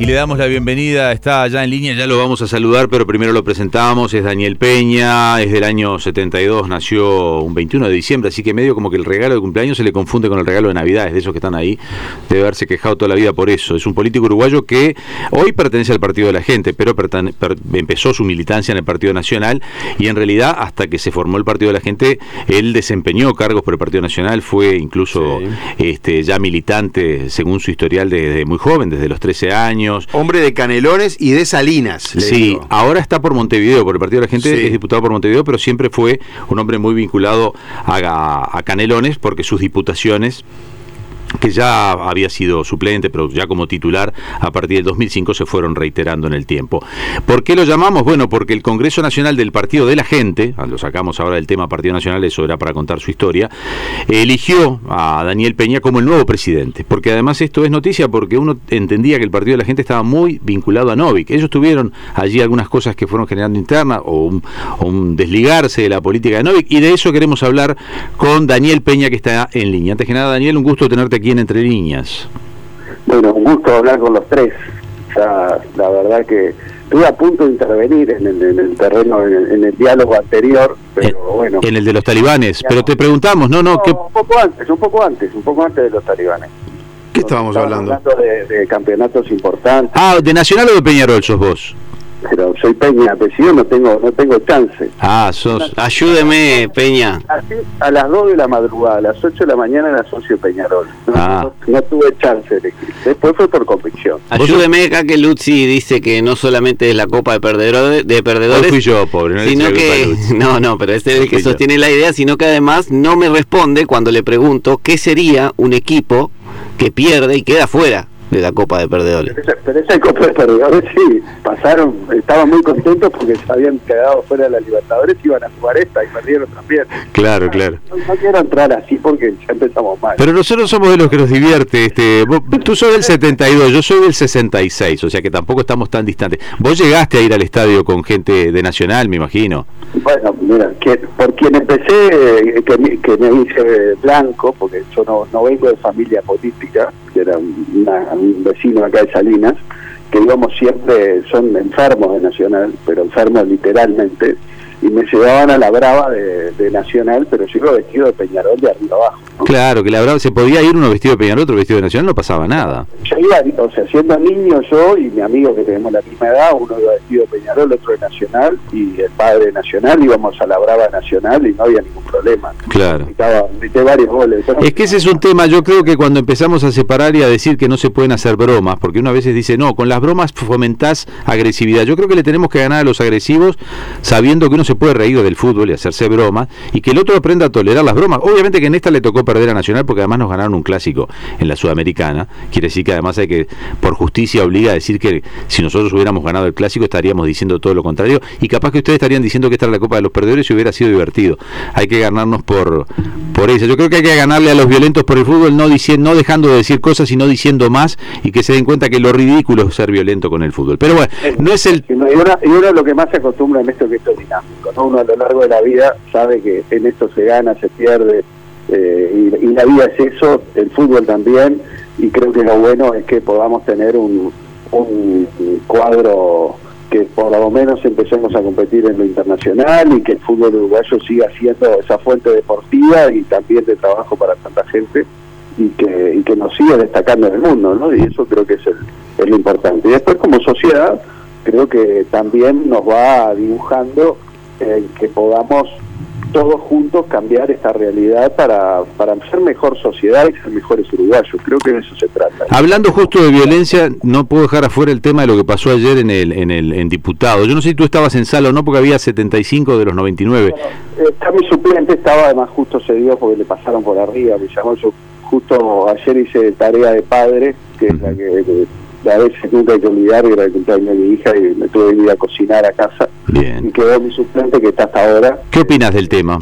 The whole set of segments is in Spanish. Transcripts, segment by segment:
Y le damos la bienvenida, está allá en línea, ya lo vamos a saludar, pero primero lo presentamos, es Daniel Peña, es del año 72, nació un 21 de diciembre, así que medio como que el regalo de cumpleaños se le confunde con el regalo de Navidad, es de esos que están ahí, debe haberse quejado toda la vida por eso. Es un político uruguayo que hoy pertenece al Partido de la Gente, pero empezó su militancia en el Partido Nacional y en realidad hasta que se formó el Partido de la Gente, él desempeñó cargos por el Partido Nacional, fue incluso este, ya militante, según su historial, desde muy joven, desde los 13 años Hombre de Canelones y de Salinas. Sí, ahora está por Montevideo, por el Partido de la Gente es diputado por Montevideo, pero siempre fue un hombre muy vinculado a Canelones porque sus diputaciones que ya había sido suplente, pero ya como titular a partir del 2005 se fueron reiterando en el tiempo. ¿Por qué lo llamamos? Bueno, porque el Congreso Nacional del Partido de la Gente, ah, lo sacamos ahora del tema Partido Nacional, eso era para contar su historia, eligió a Daniel Peña como el nuevo presidente, porque además esto es noticia porque uno entendía que el Partido de la Gente estaba muy vinculado a Novik. Ellos tuvieron allí algunas cosas que fueron generando internas o un, desligarse de la política de Novik y de eso queremos hablar con Daniel Peña que está en línea. Antes que nada, Daniel, un gusto tenerte aquí en Entre Líneas. Bueno, un gusto hablar con los tres. la verdad que estuve a punto de intervenir en el, terreno, en el, diálogo anterior, pero en, bueno. En el de los talibanes, pero te preguntamos, no, no, Un poco antes, un poco antes, un poco antes de los talibanes. ¿Qué estábamos, hablando? hablando de, de, campeonatos importantes. Ah, ¿de Nacional o de Peñarol sos vos? Pero soy Peña, pero si yo no tengo, no tengo chance. Ah, sos, ayúdeme, Peña. a las 2 de la madrugada, a las 8 de la mañana era socio Peñarol. No, ah. no, tuve chance de elegir. Después fue por convicción. Ayúdeme acá que Luzzi dice que no solamente es la copa de perdedores, de perdedores fui yo, pobre, no sino que no, no, pero este es el que sostiene la idea, sino que además no me responde cuando le pregunto qué sería un equipo que pierde y queda fuera de la Copa de Perdedores. Pero esa, Copa de Perdedores sí, pasaron, estaban muy contentos porque se habían quedado fuera de la Libertadores, iban a jugar esta y perdieron también. Claro, claro. No, quiero entrar así porque ya empezamos mal. Pero nosotros somos de los que nos divierte. Este, tú sos del 72, yo soy del 66, o sea que tampoco estamos tan distantes. Vos llegaste a ir al estadio con gente de Nacional, me imagino. Bueno, mira, que, por quien empecé, que, que me hice blanco, porque yo no, no vengo de familia política, que era un vecino acá de Salinas, que íbamos siempre, son enfermos de Nacional, pero enfermos literalmente, y me llevaban a la brava de, Nacional, pero yo iba vestido de Peñarol de arriba abajo. Claro, que la brava se podía ir uno vestido de Peñarol, otro vestido de Nacional, no pasaba nada. Yo iba, o sea, siendo niño yo y mi amigo que tenemos la misma edad, uno iba vestido de Peñarol, otro de Nacional, y el padre de Nacional, íbamos a la brava Nacional y no había ningún problema. Claro. varios goles. Es que ese es un tema, yo creo que cuando empezamos a separar y a decir que no se pueden hacer bromas, porque uno a veces dice, no, con las bromas fomentás agresividad. Yo creo que le tenemos que ganar a los agresivos sabiendo que uno se puede reír del fútbol y hacerse bromas y que el otro aprenda a tolerar las bromas. Obviamente que en esta le tocó perder a Nacional porque además nos ganaron un clásico en la Sudamericana. Quiere decir que además hay que, por justicia, obliga a decir que si nosotros hubiéramos ganado el clásico estaríamos diciendo todo lo contrario y capaz que ustedes estarían diciendo que esta era la Copa de los Perdedores y hubiera sido divertido. Hay que ganarnos por, por eso. Yo creo que hay que ganarle a los violentos por el fútbol no, diciendo, no dejando de decir cosas, sino diciendo más y que se den cuenta que lo ridículo es ser violento con el fútbol. Pero bueno, no es el... Y uno, lo que más se acostumbra en esto que esto es dinámico, ¿no? a lo largo de la vida sabe que en esto se gana, se pierde, eh, y, la vida es eso, el fútbol también, y creo que lo bueno es que podamos tener un, cuadro que por lo menos empecemos a competir en lo internacional y que el fútbol uruguayo siga siendo esa fuente deportiva y también de trabajo para tanta gente y que, nos siga destacando en el mundo, ¿no? Y eso creo que es, lo importante. Y después como sociedad creo que también nos va dibujando que podamos todos juntos cambiar esta realidad para, para ser mejor sociedad y ser mejores uruguayos. Creo que de eso se trata. Hablando justo de violencia, no puedo dejar afuera el tema de lo que pasó ayer en el en el en diputado. Yo no sé si tú estabas en sala o no, porque había 75 de los 99. está mi suplente, estaba además justo se dio porque le pasaron por arriba, me llamó yo justo ayer hice tarea de padre, que es la que a veces nunca hay que olvidar, era el cumpleaños de mi hija y me tuve que ir a cocinar a casa. Bien. Y quedó mi suplente que está hasta ahora. ¿Qué opinas del tema?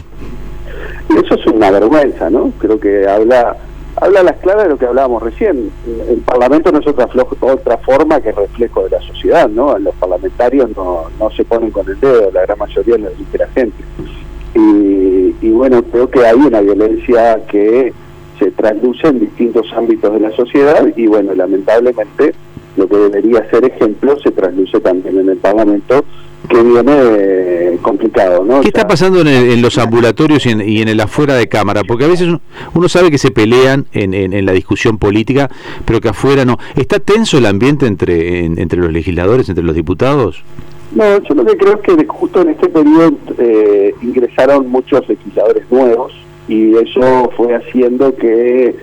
Eso es una vergüenza, ¿no? Creo que habla habla a las claras de lo que hablábamos recién. El Parlamento no es otra, otra forma que reflejo de la sociedad, ¿no? Los parlamentarios no, no se ponen con el dedo, la gran mayoría lo dice la gente. Y y bueno, creo que hay una violencia que se trasluce en distintos ámbitos de la sociedad y bueno, lamentablemente lo que debería ser ejemplo se trasluce también en el Parlamento que viene eh, complicado, ¿no? ¿Qué está pasando en, los ambulatorios y en, el afuera de cámara? Porque a veces uno sabe que se pelean en, la discusión política, pero que afuera no. ¿Está tenso el ambiente entre, entre los legisladores, entre los diputados? No, yo lo que creo es que justo en este periodo eh, ingresaron muchos legisladores nuevos y eso fue haciendo que,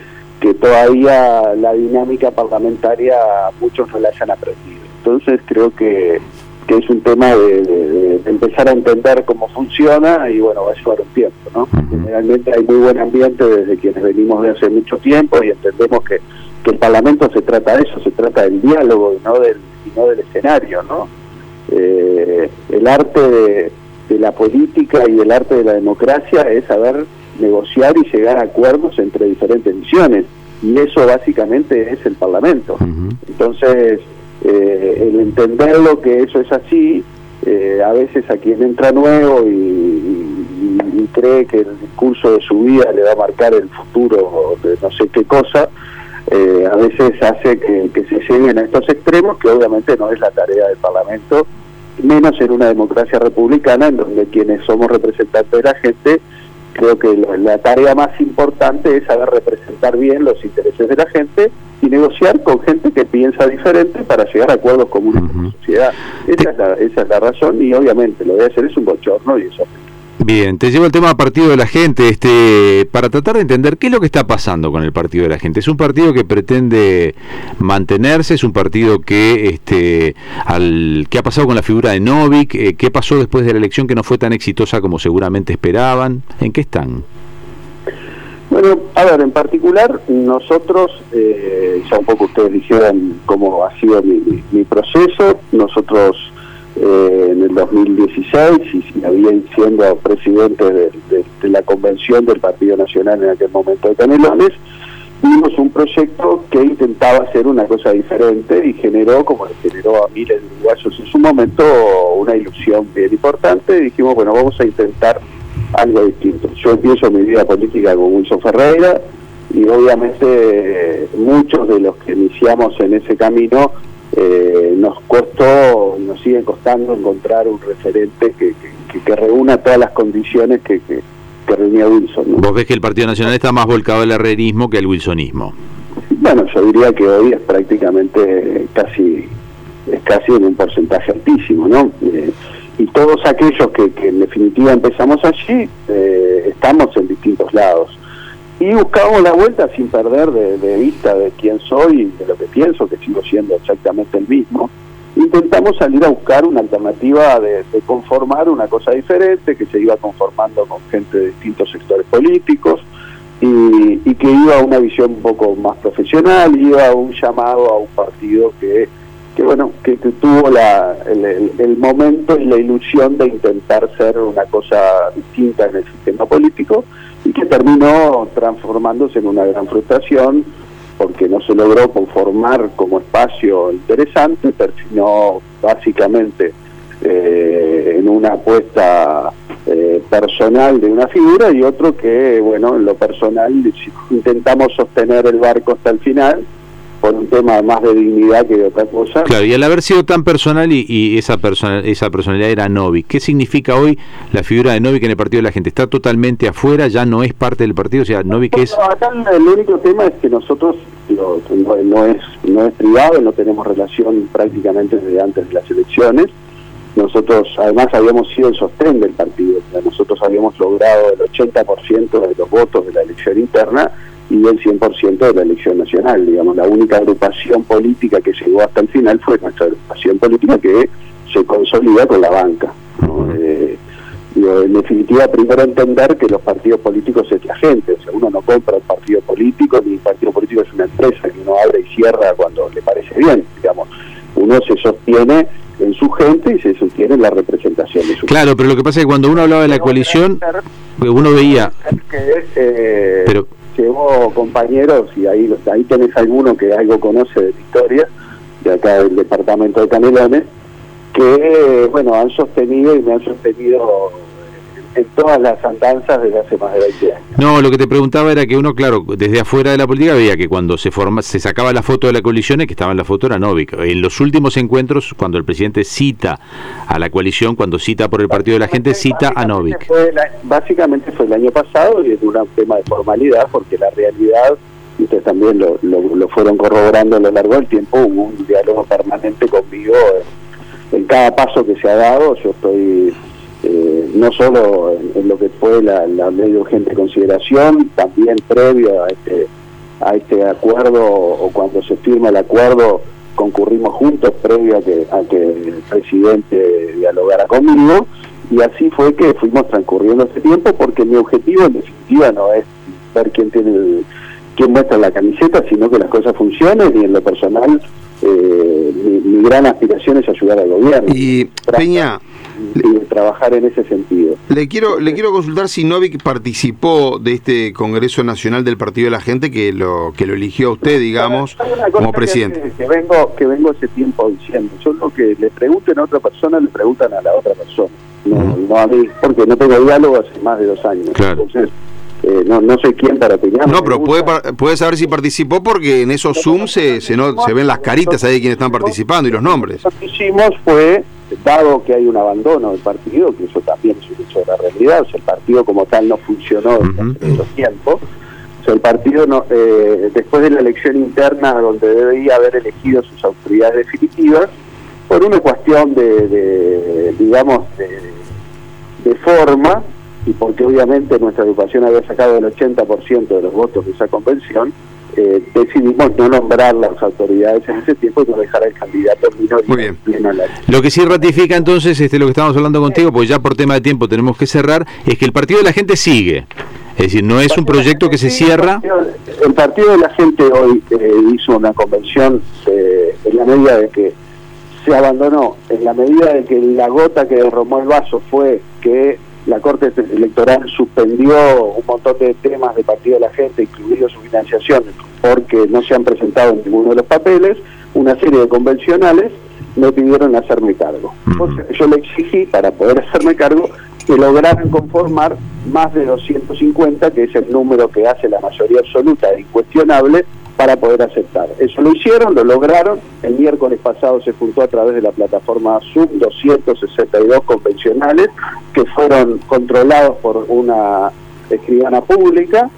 que todavía la dinámica parlamentaria muchos no la hayan aprendido. Entonces creo que que es un tema de, empezar a entender cómo funciona y bueno, va a llevar un tiempo, ¿no? Generalmente hay muy buen ambiente desde quienes venimos de hace mucho tiempo y entendemos que, que el Parlamento se trata de eso, se trata del diálogo y no del, y no del escenario, ¿no? Eh, el arte de, la política y el arte de la democracia es saber negociar y llegar a acuerdos entre diferentes visiones y eso básicamente es el Parlamento. Entonces, eh, el entender lo que eso es así, eh, a veces a quien entra nuevo y, cree que el discurso de su vida le va a marcar el futuro de no sé qué cosa, eh, a veces hace que, que se lleguen a estos extremos, que obviamente no es la tarea del Parlamento, menos en una democracia republicana en donde quienes somos representantes de la gente creo que la, tarea más importante es saber representar bien los intereses de la gente y negociar con gente que piensa diferente para llegar a acuerdos comunes con la sociedad. Esa es la, esa es la razón y obviamente lo de hacer es un bochorno y eso Bien, te llevo el tema partido de la gente, este, para tratar de entender qué es lo que está pasando con el partido de la gente. Es un partido que pretende mantenerse, es un partido que, este, al, ¿qué ha pasado con la figura de Novik? Eh, ¿Qué pasó después de la elección que no fue tan exitosa como seguramente esperaban? ¿En qué están? Bueno, a ver, en particular nosotros, eh, ya un poco ustedes dijeron cómo ha sido mi, mi proceso, nosotros eh, en el 2016 y había siendo presidente de, la convención del Partido Nacional en aquel momento de Canelones, vimos un proyecto que intentaba hacer una cosa diferente y generó, como le generó a miles de uruguayos en su momento, una ilusión bien importante. Y dijimos, bueno, vamos a intentar algo distinto. Yo empiezo mi vida política con Wilson Ferreira y obviamente muchos de los que iniciamos en ese camino eh, nos costó, nos sigue costando encontrar un referente que, que, reúna todas las condiciones que, que, reunía Wilson. ¿Vos ves que el Partido Nacional está más volcado al herrerismo que al wilsonismo? Bueno, yo diría que hoy es prácticamente casi, es casi en un porcentaje altísimo, ¿no? Eh, y todos aquellos que, en definitiva empezamos allí, eh, estamos en distintos lados y buscamos la vuelta sin perder de, vista de quién soy y de lo que pienso, que sigo siendo exactamente el mismo. Intentamos salir a buscar una alternativa de, conformar una cosa diferente, que se iba conformando con gente de distintos sectores políticos y, que iba a una visión un poco más profesional, iba a un llamado a un partido que, que bueno, que, tuvo la, el, el momento y la ilusión de intentar ser una cosa distinta en el sistema político y que terminó transformándose en una gran frustración porque no se logró conformar como espacio interesante, terminó básicamente eh, en una apuesta eh, personal de una figura y otro que, bueno, en lo personal intentamos sostener el barco hasta el final por un tema más de dignidad que de otra cosa. Claro, y al haber sido tan personal y, esa, persona, esa personalidad era Novi, ¿qué significa hoy la figura de Novi en el Partido de la Gente? ¿Está totalmente afuera? ¿Ya no es parte del partido? O sea, Novi que es... acá el único tema es que nosotros no, es, no es privado, no tenemos relación prácticamente desde antes de las elecciones. Nosotros además habíamos sido el sostén del partido, nosotros habíamos logrado el 80% de los votos de la elección interna y el 100% de la elección nacional. Digamos, la única agrupación política que llegó hasta el final fue nuestra agrupación política que se consolida con la banca. Eh, en definitiva, primero entender que los partidos políticos es la gente, o sea, uno no compra un partido político, ni un partido político es una empresa que uno abre y cierra cuando le parece bien, digamos, uno se sostiene en su gente y se sostiene en la representación de su Claro, pero lo que pasa es que cuando uno hablaba de la coalición, uno veía... Que, eh, pero llevó compañeros, y ahí, ahí tenés alguno que algo conoce de Victoria, de acá del departamento de Canelones, que, bueno, han sostenido y me han sostenido en todas las andanzas desde hace más de 20 años. No, lo que te preguntaba era que uno, claro, desde afuera de la política veía que cuando se forma, se sacaba la foto de la coalición y que estaba en la foto era Novik. En los últimos encuentros, cuando el presidente cita a la coalición, cuando cita por el Partido de la Gente, cita a Novik. básicamente fue el año pasado y es un tema de formalidad porque la realidad y ustedes también lo, lo, fueron corroborando a lo largo del tiempo, hubo un diálogo permanente conmigo en cada paso que se ha dado. Yo estoy eh, no solo en, lo que fue la, la, ley de urgente consideración, también previo a este, a este acuerdo o cuando se firma el acuerdo concurrimos juntos previo a que, a que el presidente dialogara conmigo y así fue que fuimos transcurriendo ese tiempo porque mi objetivo en definitiva no es ver quién tiene quién muestra la camiseta, sino que las cosas funcionen y en lo personal eh, mi, gran aspiración es ayudar al gobierno. Y Peña, trabajar en ese sentido. Le quiero, le quiero consultar si Novik participó de este Congreso Nacional del Partido de la Gente que lo que lo eligió a usted, digamos, como presidente. Que, vengo que vengo ese tiempo diciendo. Yo lo que le pregunten a otra persona, le preguntan a la otra persona. No, a mí, porque no tengo diálogo hace más de dos años. Entonces, eh, no, no sé quién para opinar. No, pero puede, puede saber si participó porque en esos Zoom se, se, no, se ven las caritas ahí de quienes están participando y los nombres. Lo que hicimos fue dado que hay un abandono del partido, que eso también es un hecho de la realidad, o sea, el partido como tal no funcionó en los tiempos, o sea, el partido no, eh, después de la elección interna donde debería haber elegido sus autoridades definitivas, por una cuestión de, digamos, de, forma, y porque obviamente nuestra agrupación había sacado el 80% de los votos de esa convención, eh, decidimos no nombrar las autoridades en ese tiempo y no dejar al candidato Muy bien. Lo que sí ratifica entonces, este, lo que estamos hablando contigo, porque ya por tema de tiempo tenemos que cerrar, es que el Partido de la Gente sigue. Es decir, no es un proyecto que se cierra. El Partido de la Gente hoy eh, hizo una convención eh, en la medida de que se abandonó, en la medida de que la gota que derramó el vaso fue que la Corte Electoral suspendió un montón de temas de Partido de la Gente, incluido su financiación, porque no se han presentado ninguno de los papeles, una serie de convencionales me pidieron hacerme cargo. yo le exigí, para poder hacerme cargo, que lograran conformar más de 250, que es el número que hace la mayoría absoluta e incuestionable, para poder aceptar. Eso lo hicieron, lo lograron. El miércoles pasado se juntó a través de la plataforma Zoom 262 convencionales que fueron controlados por una escribana pública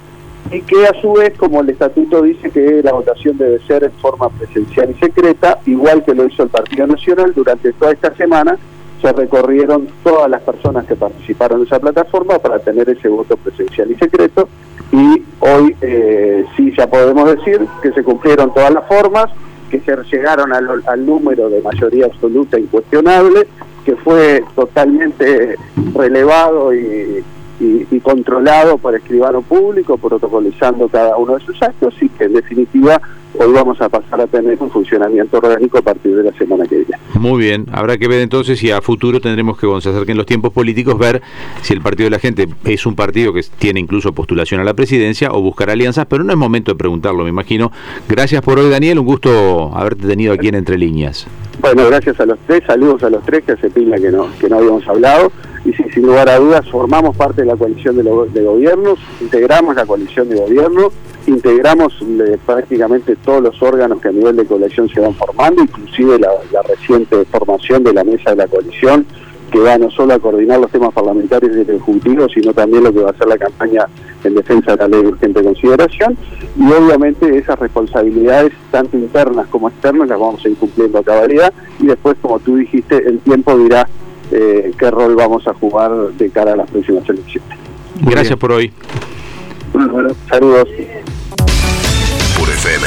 y que a su vez, como el estatuto dice que la votación debe ser en forma presencial y secreta, igual que lo hizo el Partido Nacional, durante toda esta semana se recorrieron todas las personas que participaron en esa plataforma para tener ese voto presencial y secreto y hoy eh, sí ya podemos decir que se cumplieron todas las formas, que se llegaron al, número de mayoría absoluta incuestionable, que fue totalmente relevado y, y, controlado por escribano público, protocolizando cada uno de sus actos y que en definitiva hoy vamos a pasar a tener un funcionamiento orgánico a partir de la semana que viene. Muy bien, habrá que ver entonces si a futuro tendremos que, cuando se acerquen los tiempos políticos, ver si el Partido de la Gente es un partido que tiene incluso postulación a la presidencia o buscar alianzas, pero no es momento de preguntarlo, me imagino. Gracias por hoy, Daniel, un gusto haberte tenido aquí en Entre Líneas. Bueno, gracias a los tres, saludos a los tres, que hace pila que no, que no habíamos hablado y sin lugar a dudas formamos parte de la coalición de, de gobiernos, integramos la coalición de gobierno, integramos eh, prácticamente todos los órganos que a nivel de coalición se van formando, inclusive la, reciente formación de la mesa de la coalición, que va no solo a coordinar los temas parlamentarios del Ejecutivo, sino también lo que va a ser la campaña en defensa de la ley de urgente consideración, y obviamente esas responsabilidades, tanto internas como externas, las vamos a ir cumpliendo a cabalidad, y después, como tú dijiste, el tiempo dirá eh, qué rol vamos a jugar de cara a las próximas elecciones. Gracias por hoy. Bueno, saludos.